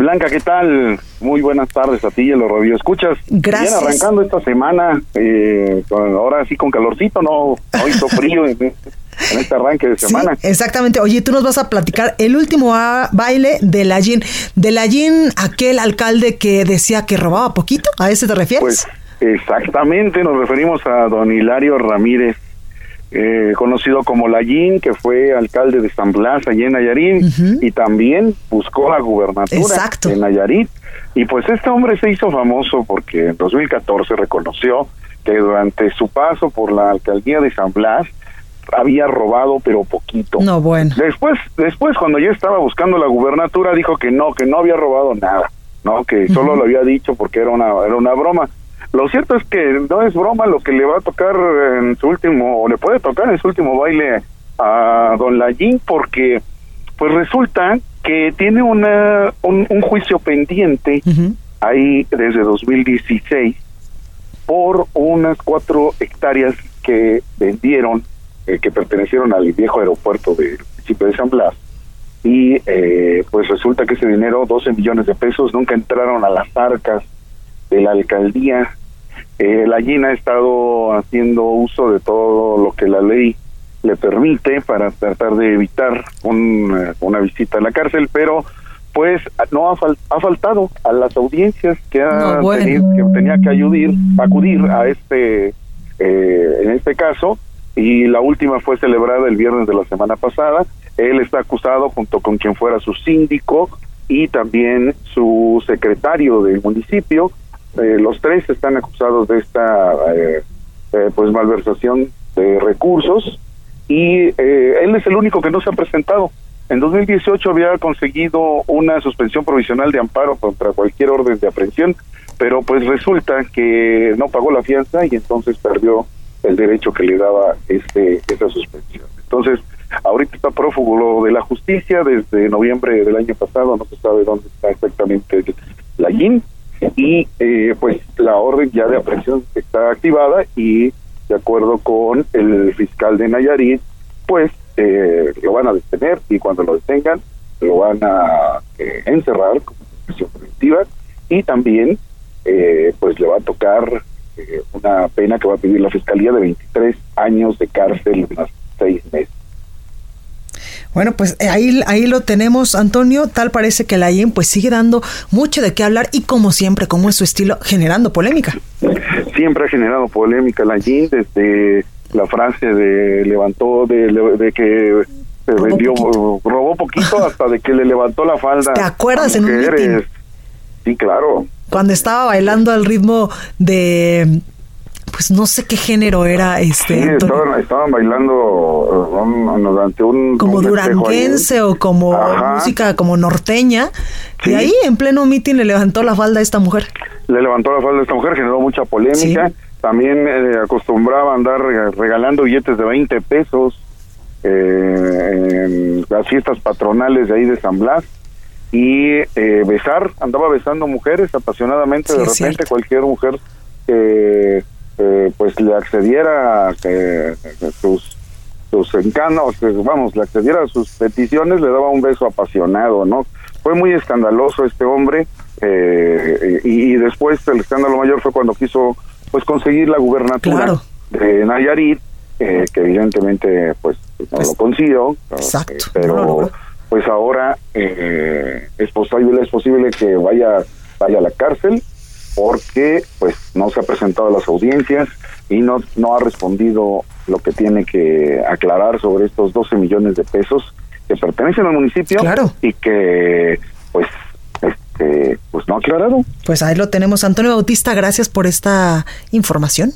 Blanca, ¿qué tal? Muy buenas tardes a ti y a los escuchas. Gracias. Bien, arrancando esta semana, eh, ahora sí con calorcito, no, no hizo frío en, este arranque de semana. Sí, exactamente. Oye, tú nos vas a platicar el último baile de Lallín. De Lallín, aquel alcalde que decía que robaba poquito, ¿a ese te refieres? Pues exactamente, nos referimos a don Hilario Ramírez eh, conocido como Lallín, que fue alcalde de San Blas, allí en Nayarit, y también buscó la gubernatura en Nayarit. Y pues este hombre se hizo famoso porque en 2014 reconoció que durante su paso por la alcaldía de San Blas había robado pero poquito. No, bueno. Después, después cuando ya estaba buscando la gubernatura dijo que no, que no había robado nada, no, que solo lo había dicho porque era una era una broma. Lo cierto es que no es broma lo que le va a tocar en su último, o le puede tocar en su último baile a Don Lallín, porque pues resulta que tiene una un, juicio pendiente ahí desde 2016 por unas cuatro hectáreas que vendieron, eh, que pertenecieron al viejo aeropuerto del municipio de San Blas. Y eh, pues resulta que ese dinero, 12 millones de pesos, nunca entraron a las arcas de la alcaldía eh, la GIN ha estado haciendo uso de todo lo que la ley le permite para tratar de evitar eh, una visita a la cárcel, pero pues no ha, ha faltado a las audiencias que, ha que tenía que acudir, acudir a este eh, en este caso y la última fue celebrada el viernes de la semana pasada. Él está acusado junto con quien fuera su síndico y también su secretario del municipio eh, los tres están acusados de esta eh, eh, pues malversación de recursos y él es el único que no se ha presentado. En 2018 había conseguido una suspensión provisional de amparo contra cualquier orden de aprehensión, pero pues resulta que no pagó la fianza y entonces perdió el derecho que le daba este esa suspensión. Entonces, ahorita está prófugo de la justicia desde noviembre del año pasado, no se sabe dónde está exactamente la GIN, y eh, pues la orden ya de aprehensión está activada y de acuerdo con el fiscal de Nayarit, pues eh, lo van a detener y cuando lo detengan lo van a eh, encerrar como prisión preventiva y también pues le va a tocar una pena que va a pedir la fiscalía de 23 años de cárcel más seis meses. Bueno, pues eh, ahí, ahí lo tenemos, Antonio. Tal parece que la IEM pues sigue dando mucho de qué hablar y como siempre, como es su estilo, generando polémica. Siempre ha generado polémica la IEM desde la frase de levantó, de, que se vendió, robó poquito (laughs) hasta de que le levantó la falda. ¿Te acuerdas en un meeting? Sí, claro. Cuando estaba bailando al ritmo de pues no sé qué género era este. Sí, estaban, bailando ante un. Como duranguense o como música como norteña. Y ahí en pleno mitin le levantó la falda a esta mujer. Le levantó la falda a esta mujer, generó mucha polémica. También eh, acostumbraba a andar regalando billetes de 20 pesos eh, en las fiestas patronales de ahí de San Blas y eh, besar, andaba besando mujeres apasionadamente, de repente cualquier mujer que eh, pues le accediera a sus sus encanos, vamos, le accediera a sus peticiones, le daba un beso apasionado, ¿no? Fue muy escandaloso este hombre eh, y, después el escándalo mayor fue cuando quiso pues conseguir la gubernatura de Nayarit, que evidentemente pues no lo consiguió, pero pues ahora eh, es posible es posible que vaya vaya a la cárcel porque pues no se ha presentado a las audiencias y no no ha respondido lo que tiene que aclarar sobre estos 12 millones de pesos que pertenecen al municipio y que pues este pues no ha aclarado. Pues ahí lo tenemos Antonio Bautista, gracias por esta información.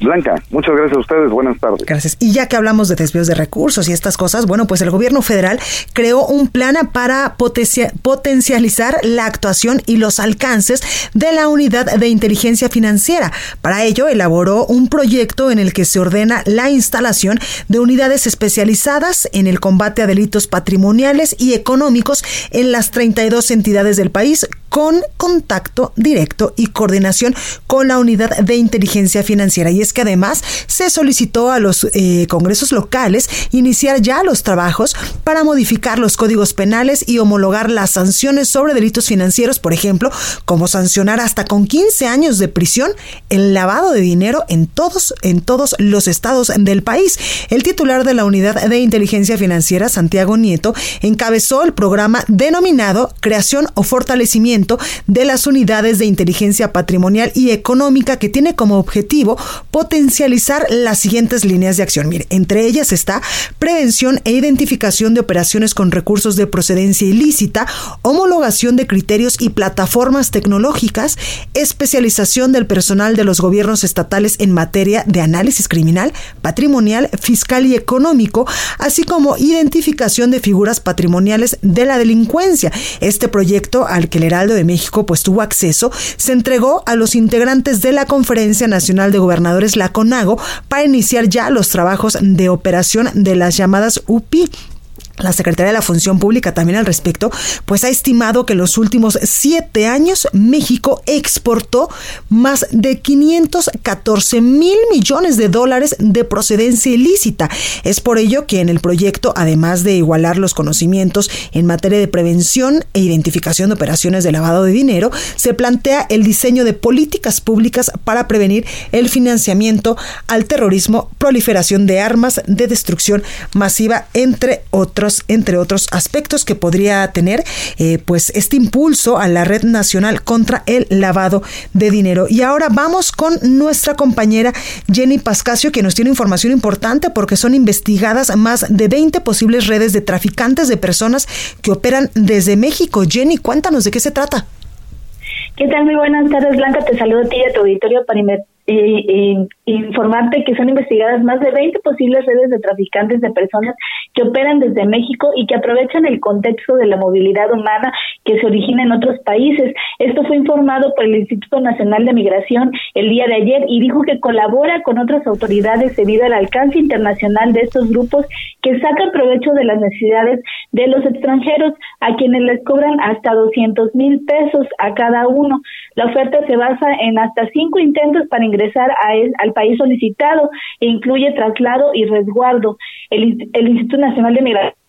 Blanca, muchas gracias a ustedes, buenas tardes. Gracias. Y ya que hablamos de desvíos de recursos y estas cosas, bueno, pues el gobierno federal creó un plan para potencializar la actuación y los alcances de la unidad de inteligencia financiera. Para ello, elaboró un proyecto en el que se ordena la instalación de unidades especializadas en el combate a delitos patrimoniales y económicos en las 32 entidades del país con contacto directo y coordinación con la unidad de inteligencia financiera. Que además se solicitó a los eh, congresos locales iniciar ya los trabajos para modificar los códigos penales y homologar las sanciones sobre delitos financieros, por ejemplo, como sancionar hasta con 15 años de prisión el lavado de dinero en todos, en todos los estados del país. El titular de la unidad de inteligencia financiera, Santiago Nieto, encabezó el programa denominado Creación o Fortalecimiento de las unidades de inteligencia patrimonial y económica que tiene como objetivo potencializar las siguientes líneas de acción. Mire, entre ellas está prevención e identificación de operaciones con recursos de procedencia ilícita, homologación de criterios y plataformas tecnológicas, especialización del personal de los gobiernos estatales en materia de análisis criminal, patrimonial, fiscal y económico, así como identificación de figuras patrimoniales de la delincuencia. Este proyecto al que el Heraldo de México pues tuvo acceso, se entregó a los integrantes de la Conferencia Nacional de Gobernadores, la CONAGO, para iniciar ya los trabajos de operación de las llamadas UPI la Secretaría de la Función Pública también al respecto, pues ha estimado que en los últimos siete años México exportó más de 514 mil millones de dólares de procedencia ilícita. Es por ello que en el proyecto, además de igualar los conocimientos en materia de prevención e identificación de operaciones de lavado de dinero, se plantea el diseño de políticas públicas para prevenir el financiamiento al terrorismo, proliferación de armas de destrucción masiva, entre otros entre otros aspectos que podría tener eh, pues este impulso a la red nacional contra el lavado de dinero. Y ahora vamos con nuestra compañera Jenny Pascasio que nos tiene información importante porque son investigadas más de 20 posibles redes de traficantes de personas que operan desde México. Jenny, cuéntanos de qué se trata. ¿Qué tal? Muy buenas tardes, Blanca. Te saludo a ti y a tu auditorio para eh, informarte que son investigadas más de 20 posibles redes de traficantes de personas que operan desde México y que aprovechan el contexto de la movilidad humana que se origina en otros países. Esto fue informado por el Instituto Nacional de Migración el día de ayer y dijo que colabora con otras autoridades debido al alcance internacional de estos grupos que sacan provecho de las necesidades de los extranjeros a quienes les cobran hasta 200 mil pesos a cada uno. La oferta se basa en hasta cinco intentos para ingresar al país solicitado e incluye traslado y resguardo. El, el Instituto Nacional de Migración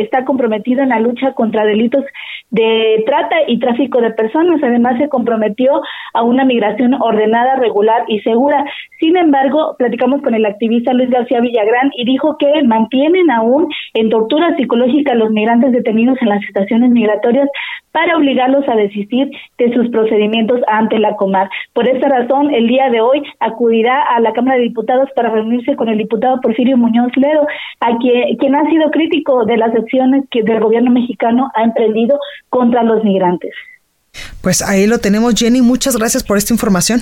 está comprometido en la lucha contra delitos de trata y tráfico de personas. Además, se comprometió a una migración ordenada, regular y segura. Sin embargo, platicamos con el activista Luis García Villagrán y dijo que mantienen aún en tortura psicológica a los migrantes detenidos en las estaciones migratorias para obligarlos a desistir de sus procedimientos ante la Comar. Por esta razón, el día de hoy acudirá a la Cámara de Diputados para reunirse con el diputado Porfirio Muñoz Ledo, a quien, quien ha sido crítico de las acciones que el gobierno mexicano ha emprendido contra los migrantes. Pues ahí lo tenemos, Jenny. Muchas gracias por esta información.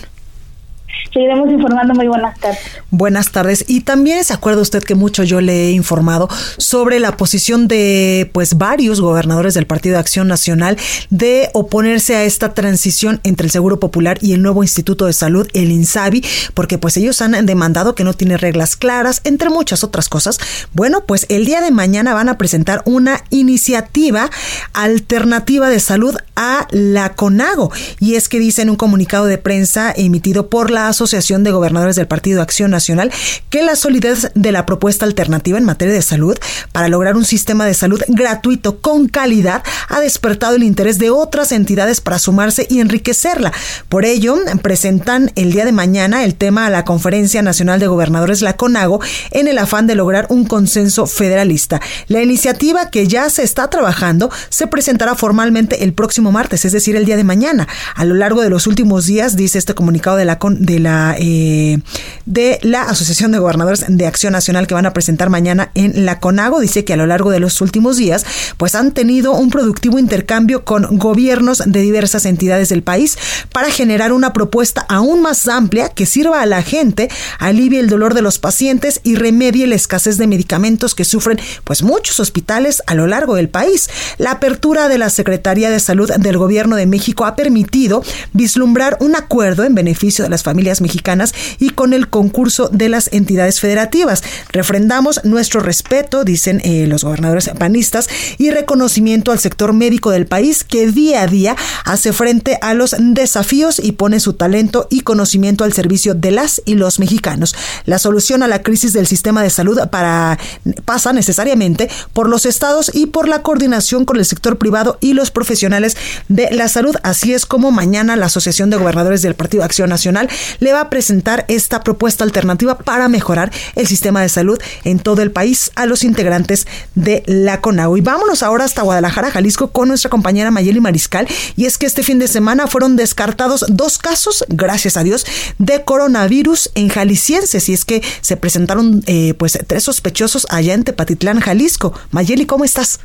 Seguiremos informando. Muy buenas tardes. Buenas tardes. Y también se acuerda usted que mucho yo le he informado sobre la posición de pues varios gobernadores del Partido de Acción Nacional de oponerse a esta transición entre el Seguro Popular y el nuevo Instituto de Salud, el INSABI, porque pues ellos han demandado que no tiene reglas claras, entre muchas otras cosas. Bueno, pues el día de mañana van a presentar una iniciativa alternativa de salud a la CONAGO. Y es que dice en un comunicado de prensa emitido por la Asociación de Gobernadores del Partido Acción Nacional que la solidez de la propuesta alternativa en materia de salud para lograr un sistema de salud gratuito con calidad ha despertado el interés de otras entidades para sumarse y enriquecerla. Por ello, presentan el día de mañana el tema a la Conferencia Nacional de Gobernadores, la CONAGO, en el afán de lograr un consenso federalista. La iniciativa que ya se está trabajando se presentará formalmente el próximo martes, es decir, el día de mañana. A lo largo de los últimos días, dice este comunicado de la, de la, eh, de la Asociación de Gobernadores de Acción Nacional que van a presentar mañana en la CONAGO, dice que a lo largo de los últimos días, pues han tenido un productivo intercambio con gobiernos de diversas entidades del país para generar una propuesta aún más amplia que sirva a la gente, alivie el dolor de los pacientes y remedie la escasez de medicamentos que sufren pues muchos hospitales a lo largo del país. La apertura de la Secretaría de Salud del Gobierno de México ha permitido vislumbrar un acuerdo en beneficio de las familias mexicanas y con el concurso de las entidades federativas. Refrendamos nuestro respeto, dicen eh, los gobernadores panistas, y reconocimiento al sector médico del país que día a día hace frente a los desafíos y pone su talento y conocimiento al servicio de las y los mexicanos. La solución a la crisis del sistema de salud para, pasa necesariamente por los estados y por la coordinación con el sector privado y los profesionales de la salud. Así es como mañana la Asociación de Gobernadores del Partido Acción Nacional le va a presentar esta propuesta alternativa para mejorar el sistema de salud en todo el país a los integrantes de la CONAU. Y vámonos ahora hasta Guadalajara, Jalisco, con nuestra compañera Mayeli Mariscal. Y es que este fin de semana fueron descartados dos casos, gracias a Dios, de coronavirus en jaliscienses. Y es que se presentaron eh, pues tres sospechosos allá en Tepatitlán, Jalisco. Mayeli, ¿cómo estás?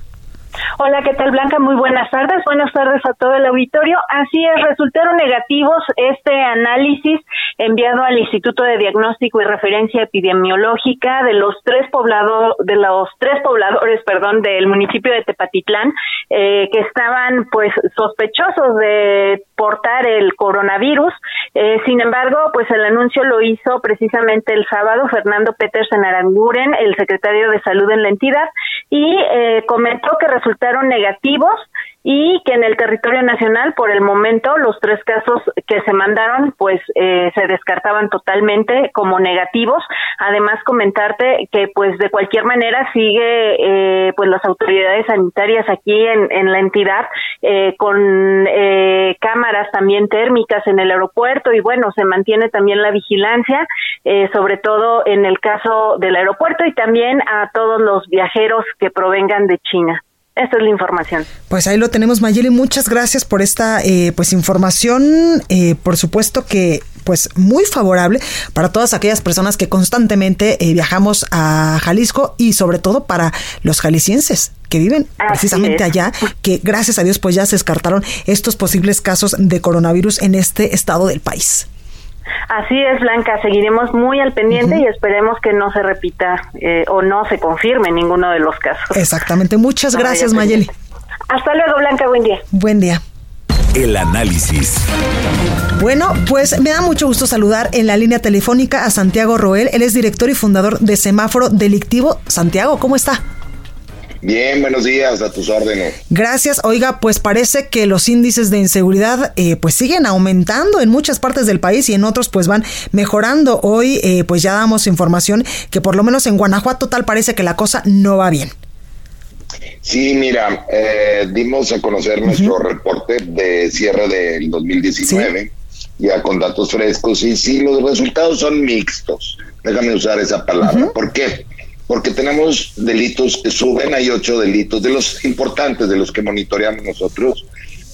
Hola, ¿qué tal Blanca? Muy buenas tardes. Buenas tardes a todo el auditorio. Así es, resultaron negativos este análisis enviado al Instituto de Diagnóstico y Referencia Epidemiológica de los tres poblados de los tres pobladores, perdón, del municipio de Tepatitlán eh, que estaban pues sospechosos de portar el coronavirus. Eh, sin embargo, pues el anuncio lo hizo precisamente el sábado Fernando Petersen Aranguren, el secretario de Salud en la entidad, y eh, comentó que resultaron negativos y que en el territorio nacional por el momento los tres casos que se mandaron pues eh, se descartaban totalmente como negativos además comentarte que pues de cualquier manera sigue eh, pues las autoridades sanitarias aquí en, en la entidad eh, con eh, cámaras también térmicas en el aeropuerto y bueno se mantiene también la vigilancia eh, sobre todo en el caso del aeropuerto y también a todos los viajeros que provengan de China. Esta es la información. Pues ahí lo tenemos, Mayeli. Muchas gracias por esta eh, pues información. Eh, por supuesto que pues muy favorable para todas aquellas personas que constantemente eh, viajamos a Jalisco y sobre todo para los jaliscienses que viven precisamente allá, que gracias a Dios pues ya se descartaron estos posibles casos de coronavirus en este estado del país. Así es, Blanca. Seguiremos muy al pendiente y esperemos que no se repita eh, o no se confirme ninguno de los casos. Exactamente. Muchas gracias, Mayeli. Hasta luego, Blanca. Buen día. Buen día. El análisis. Bueno, pues me da mucho gusto saludar en la línea telefónica a Santiago Roel. Él es director y fundador de Semáforo Delictivo. Santiago, ¿cómo está? Bien, buenos días, a tus órdenes. Gracias. Oiga, pues parece que los índices de inseguridad eh, pues siguen aumentando en muchas partes del país y en otros pues van mejorando. Hoy eh, pues ya damos información que por lo menos en Guanajuato tal parece que la cosa no va bien. Sí, mira, eh, dimos a conocer nuestro reporte de cierre del 2019, ya con datos frescos, y sí, los resultados son mixtos. Déjame usar esa palabra. ¿Por qué? Porque tenemos delitos que suben, hay ocho delitos, de los importantes, de los que monitoreamos nosotros,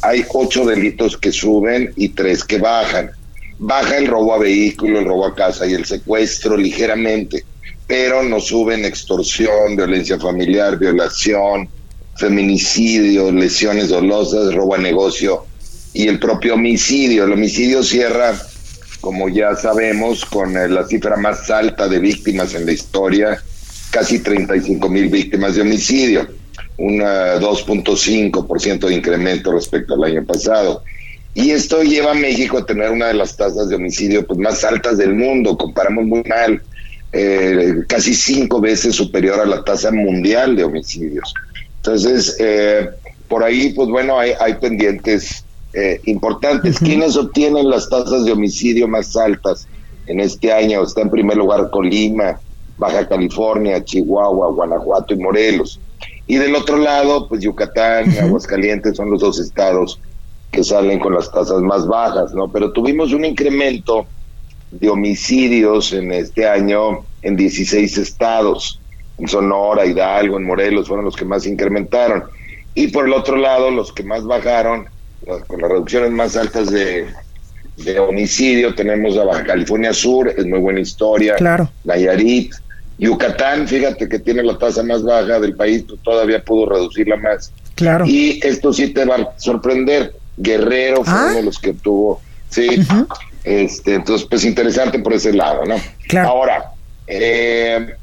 hay ocho delitos que suben y tres que bajan. Baja el robo a vehículo, el robo a casa y el secuestro ligeramente, pero no suben extorsión, violencia familiar, violación, feminicidio, lesiones dolosas, robo a negocio y el propio homicidio. El homicidio cierra como ya sabemos, con eh, la cifra más alta de víctimas en la historia, casi 35 mil víctimas de homicidio, un 2.5% de incremento respecto al año pasado. Y esto lleva a México a tener una de las tasas de homicidio pues, más altas del mundo, comparamos muy mal, eh, casi cinco veces superior a la tasa mundial de homicidios. Entonces, eh, por ahí, pues bueno, hay, hay pendientes eh, importantes. ¿Quiénes obtienen las tasas de homicidio más altas en este año? Está en primer lugar Colima, Baja California, Chihuahua, Guanajuato y Morelos. Y del otro lado, pues Yucatán y Aguascalientes son los dos estados que salen con las tasas más bajas, ¿no? Pero tuvimos un incremento de homicidios en este año en 16 estados. En Sonora, Hidalgo, en Morelos fueron los que más incrementaron. Y por el otro lado, los que más bajaron, con las reducciones más altas de, de homicidio, tenemos a Baja California Sur, es muy buena historia. Claro. Nayarit, Yucatán, fíjate que tiene la tasa más baja del país, pues todavía pudo reducirla más. Claro. Y esto sí te va a sorprender. Guerrero fue Ah. uno de los que tuvo, sí. Este, entonces, pues interesante por ese lado, ¿no? Claro. Ahora, eh,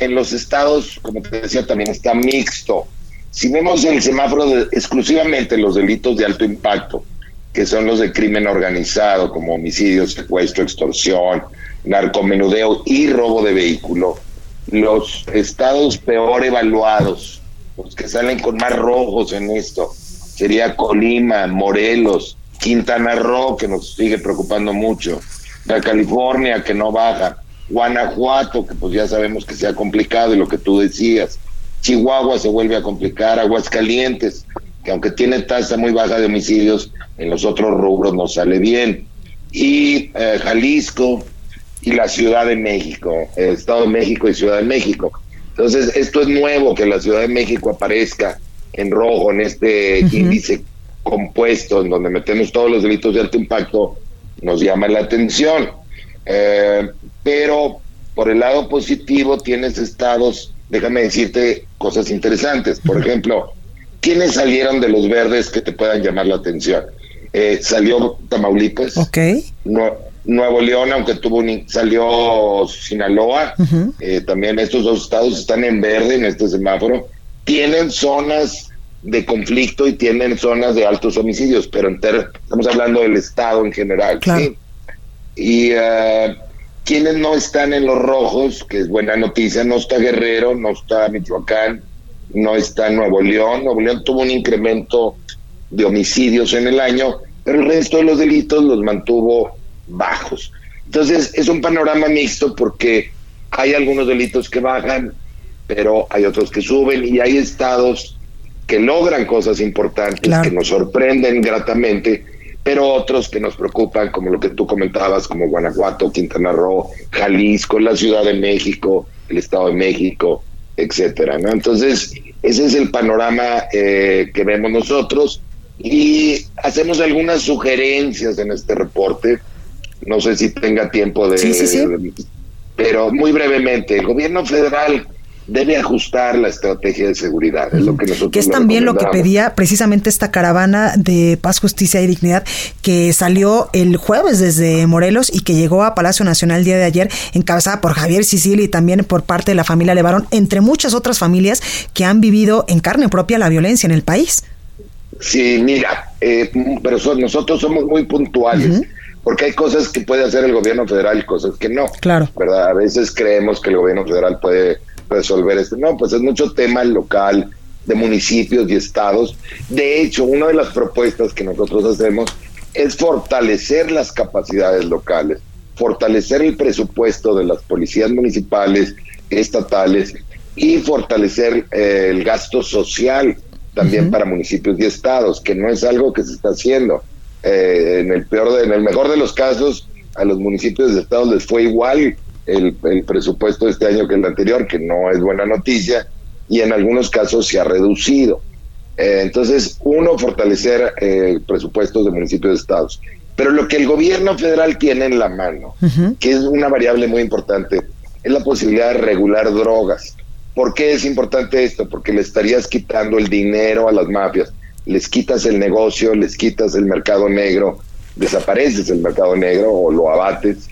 en los estados, como te decía, también está mixto. Si vemos el semáforo de exclusivamente los delitos de alto impacto, que son los de crimen organizado, como homicidio, secuestro, extorsión, narcomenudeo y robo de vehículo, los estados peor evaluados, los que salen con más rojos en esto, sería Colima, Morelos, Quintana Roo, que nos sigue preocupando mucho, la California, que no baja, Guanajuato, que pues ya sabemos que se ha complicado y lo que tú decías, Chihuahua se vuelve a complicar, Aguascalientes, que aunque tiene tasa muy baja de homicidios, en los otros rubros no sale bien, y eh, Jalisco y la Ciudad de México, el Estado de México y Ciudad de México. Entonces, esto es nuevo que la Ciudad de México aparezca en rojo en este índice compuesto en donde metemos todos los delitos de alto impacto, nos llama la atención. Eh, pero por el lado positivo tienes estados, déjame decirte cosas interesantes. Por ejemplo, ¿quiénes salieron de los verdes que te puedan llamar la atención? Eh, salió Tamaulipas, Ok. Nue- Nuevo León, aunque tuvo un, salió Sinaloa, eh, también estos dos estados están en verde en este semáforo, tienen zonas de conflicto y tienen zonas de altos homicidios, pero en ter- estamos hablando del estado en general. ¿sí? Y eh, quienes no están en los rojos, que es buena noticia, no está Guerrero, no está Michoacán, no está Nuevo León. Nuevo León tuvo un incremento de homicidios en el año, pero el resto de los delitos los mantuvo bajos. Entonces es un panorama mixto porque hay algunos delitos que bajan, pero hay otros que suben y hay estados que logran cosas importantes, Claro. que nos sorprenden gratamente, pero otros que nos preocupan, como lo que tú comentabas, como Guanajuato, Quintana Roo, Jalisco, la Ciudad de México, el Estado de México, etcétera, ¿no? Entonces, ese es el panorama eh, que vemos nosotros y hacemos algunas sugerencias en este reporte. No sé si tenga tiempo de, Sí, sí, sí. pero muy brevemente, el gobierno federal debe ajustar la estrategia de seguridad, es lo que nosotros que es también lo que pedía precisamente esta caravana de paz, justicia y dignidad que salió el jueves desde Morelos y que llegó a Palacio Nacional el día de ayer, encabezada por Javier Sicilia y también por parte de la familia Levarón, entre muchas otras familias que han vivido en carne propia la violencia en el país. Sí, mira, eh, pero so- nosotros somos muy puntuales, porque hay cosas que puede hacer el gobierno federal y cosas que no. Claro. ¿Verdad? A veces creemos que el gobierno federal puede resolver esto. No, pues es mucho tema local de municipios y estados. De hecho, una de las propuestas que nosotros hacemos es fortalecer las capacidades locales, fortalecer el presupuesto de las policías municipales, estatales y fortalecer eh, el gasto social también para municipios y estados, que no es algo que se está haciendo. Eh, en el peor, de- en el mejor de los casos, a los municipios y estados les fue igual el, el presupuesto de este año que el anterior, que no es buena noticia, y en algunos casos se ha reducido. Eh, entonces, uno, fortalecer eh, presupuestos de municipios y estados. Pero lo que el gobierno federal tiene en la mano, que es una variable muy importante, es la posibilidad de regular drogas. ¿Por qué es importante esto? Porque le estarías quitando el dinero a las mafias, les quitas el negocio, les quitas el mercado negro desapareces el mercado negro o lo abates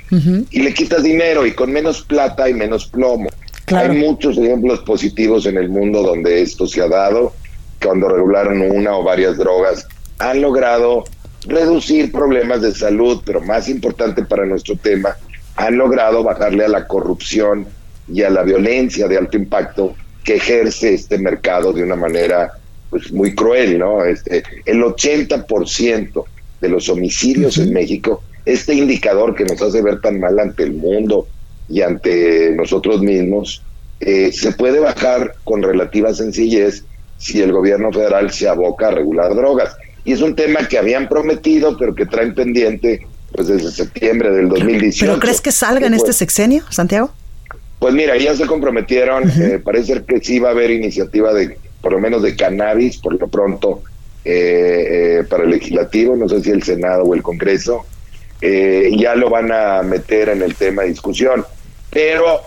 y le quitas dinero y con menos plata y menos plomo. Hay muchos ejemplos positivos en el mundo donde esto se ha dado, cuando regularon una o varias drogas, han logrado reducir problemas de salud, pero más importante para nuestro tema, han logrado bajarle a la corrupción y a la violencia de alto impacto que ejerce este mercado de una manera pues muy cruel, ¿no? Este, el 80% de los homicidios en México, este indicador que nos hace ver tan mal ante el mundo y ante nosotros mismos, eh, se puede bajar con relativa sencillez si el gobierno federal se aboca a regular drogas. Y es un tema que habían prometido, pero que traen pendiente pues desde septiembre del 2018. ¿Pero crees que salga en este sexenio, Santiago? Pues mira, ya se comprometieron, eh, parece que sí va a haber iniciativa de, por lo menos de cannabis, por lo pronto, eh, eh, para el legislativo, no sé si el Senado o el Congreso, ya lo van a meter en el tema de discusión, pero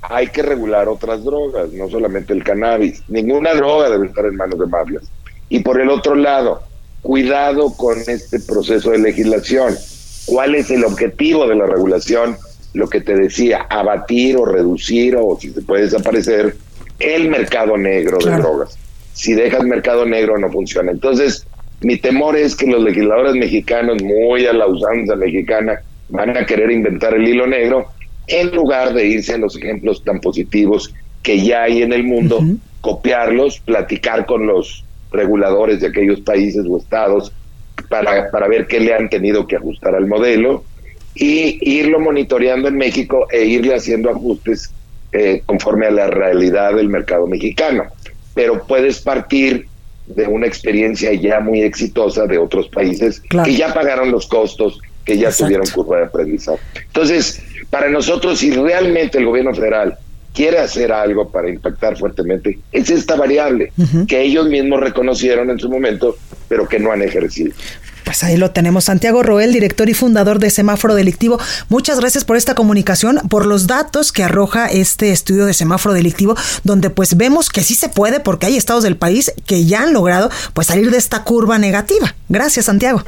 hay que regular otras drogas, no solamente el cannabis, ninguna droga debe estar en manos de mafias. Y por el otro lado, cuidado con este proceso de legislación. ¿Cuál es el objetivo de la regulación? lo que te decía, abatir o reducir o si se puede desaparecer el mercado negro de drogas. Si dejas mercado negro no funciona. Entonces, mi temor es que los legisladores mexicanos, muy a la usanza mexicana, van a querer inventar el hilo negro en lugar de irse a los ejemplos tan positivos que ya hay en el mundo, copiarlos, platicar con los reguladores de aquellos países o estados para, para ver qué le han tenido que ajustar al modelo y irlo monitoreando en México e irle haciendo ajustes eh, conforme a la realidad del mercado mexicano. Pero puedes partir de una experiencia ya muy exitosa de otros países que ya pagaron los costos, que ya tuvieron curva de aprendizaje. Entonces, para nosotros, si realmente el gobierno federal quiere hacer algo para impactar fuertemente, es esta variable que ellos mismos reconocieron en su momento, pero que no han ejercido. Pues ahí lo tenemos. Santiago Roel, director y fundador de Semáforo Delictivo. Muchas gracias por esta comunicación, por los datos que arroja este estudio de semáforo delictivo, donde pues vemos que sí se puede, porque hay estados del país que ya han logrado pues salir de esta curva negativa. Gracias, Santiago.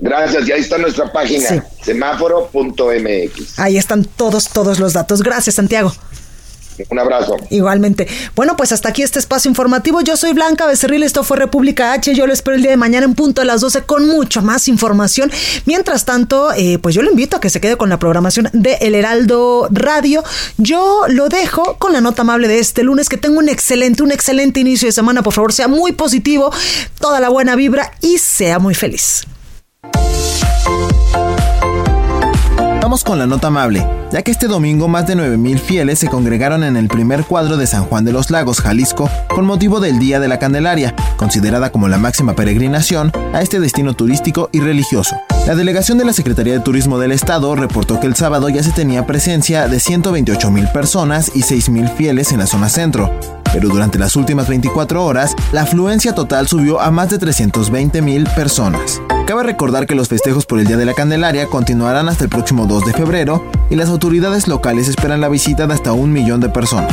Gracias, y ahí está nuestra página, semáforo.mx. Ahí están todos, todos los datos. Gracias, Santiago. Un abrazo. Igualmente. Bueno, pues hasta aquí este espacio informativo. Yo soy Blanca Becerril, esto fue República H. Yo lo espero el día de mañana en punto a las 12 con mucho más información. Mientras tanto, eh, pues yo lo invito a que se quede con la programación de El Heraldo Radio. Yo lo dejo con la nota amable de este lunes. Que tenga un excelente, un excelente inicio de semana. Por favor, sea muy positivo, toda la buena vibra y sea muy feliz. Con la nota amable, ya que este domingo más de 9.000 fieles se congregaron en el primer cuadro de San Juan de los Lagos, Jalisco, con motivo del Día de la Candelaria, considerada como la máxima peregrinación a este destino turístico y religioso. La delegación de la Secretaría de Turismo del Estado reportó que el sábado ya se tenía presencia de 128.000 personas y 6.000 fieles en la zona centro, pero durante las últimas 24 horas, la afluencia total subió a más de 320.000 personas. Cabe recordar que los festejos por el Día de la Candelaria continuarán hasta el próximo 2 de febrero y las autoridades locales esperan la visita de hasta un millón de personas.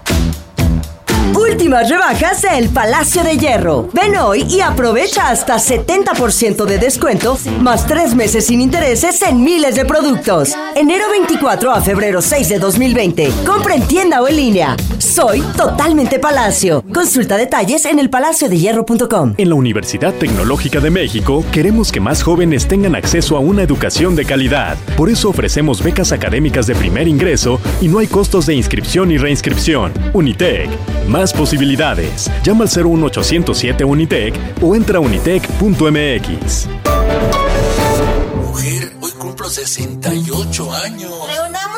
Últimas rebajas El Palacio de Hierro. Ven hoy y aprovecha hasta 70% de descuento, más tres meses sin intereses en miles de productos. Enero 24 a febrero 6 de 2020. Compra en tienda o en línea. Soy totalmente Palacio. Consulta detalles en elpalaciodehierro.com. En la Universidad Tecnológica de México queremos que más jóvenes tengan acceso a una educación de calidad. Por eso ofrecemos becas académicas de primer ingreso y no hay costos de inscripción y reinscripción. Unitec. Más posibilidades. Llama al 01807 Unitec o entra a unitec.mx. Mujer, hoy cumplo 68 años.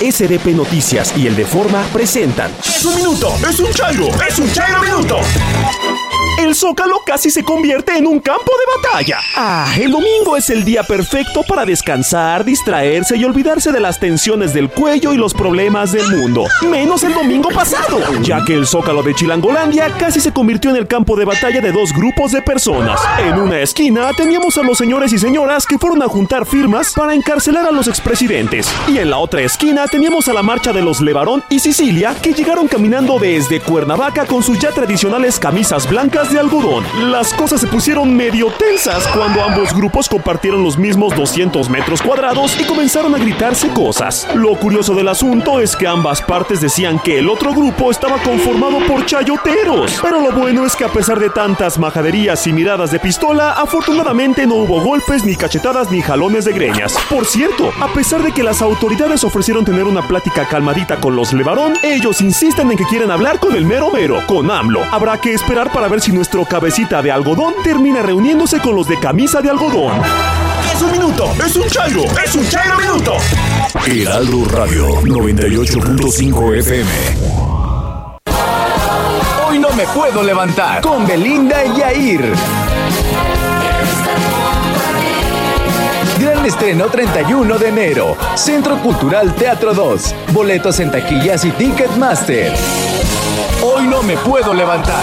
SDP Noticias y el de Forma presentan. ¡Es un minuto! ¡Es un chairo! ¡Es un chairo minuto! El Zócalo casi se convierte en un campo de batalla. Ah, el domingo es el día perfecto para descansar, distraerse y olvidarse de las tensiones del cuello y los problemas del mundo. Menos el domingo pasado, ya que el Zócalo de Chilangolandia casi se convirtió en el campo de batalla de dos grupos de personas. En una esquina teníamos a los señores y señoras que fueron a juntar firmas para encarcelar a los expresidentes. Y en la otra esquina teníamos a la marcha de los Levarón y Sicilia que llegaron caminando desde Cuernavaca con sus ya tradicionales camisas blancas de algodón. Las cosas se pusieron medio tensas cuando ambos grupos compartieron los mismos 200 metros cuadrados y comenzaron a gritarse cosas. Lo curioso del asunto es que ambas partes decían que el otro grupo estaba conformado por chayoteros. Pero lo bueno es que a pesar de tantas majaderías y miradas de pistola, afortunadamente no hubo golpes, ni cachetadas, ni jalones de greñas. Por cierto, a pesar de que las autoridades ofrecieron tener una plática calmadita con los Levarón, ellos insisten en que quieren hablar con el mero mero, con AMLO. Habrá que esperar para ver si nuestro cabecita de algodón termina reuniéndose con los de camisa de algodón. ¡Es un minuto! ¡Es un chairo! ¡Es un chairo minuto! Heraldo Radio 98.5 FM. Hoy no me puedo levantar con Belinda y Yair. Gran estreno 31 de enero. Centro Cultural Teatro 2. Boletos en taquillas y Ticketmaster. Hoy no me puedo levantar.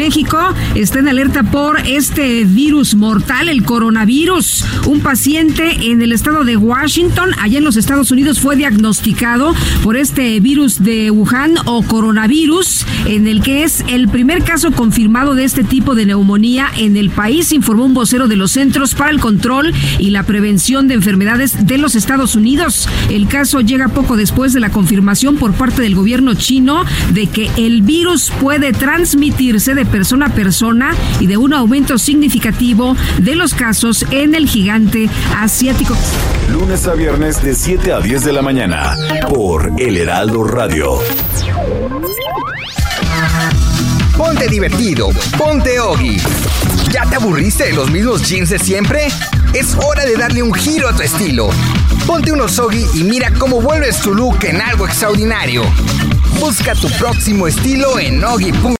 México está en alerta por este virus mortal, el coronavirus. Un paciente en el estado de Washington, allá en los Estados Unidos, fue diagnosticado por este virus de Wuhan o coronavirus, en el que es el primer caso confirmado de este tipo de neumonía en el país, informó un vocero de los Centros para el Control y la Prevención de Enfermedades de los Estados Unidos. El caso llega poco después de la confirmación por parte del gobierno chino de que el virus puede transmitirse de persona a persona y de un aumento significativo de los casos en el gigante asiático. Lunes a viernes de 7 a 10 de la mañana por El Heraldo Radio. Ponte divertido, ponte Ogi. ¿Ya te aburriste de los mismos jeans de siempre? Es hora de darle un giro a tu estilo. Ponte unos Ogi y mira cómo vuelves tu look en algo extraordinario. Busca tu próximo estilo en Ogi.com.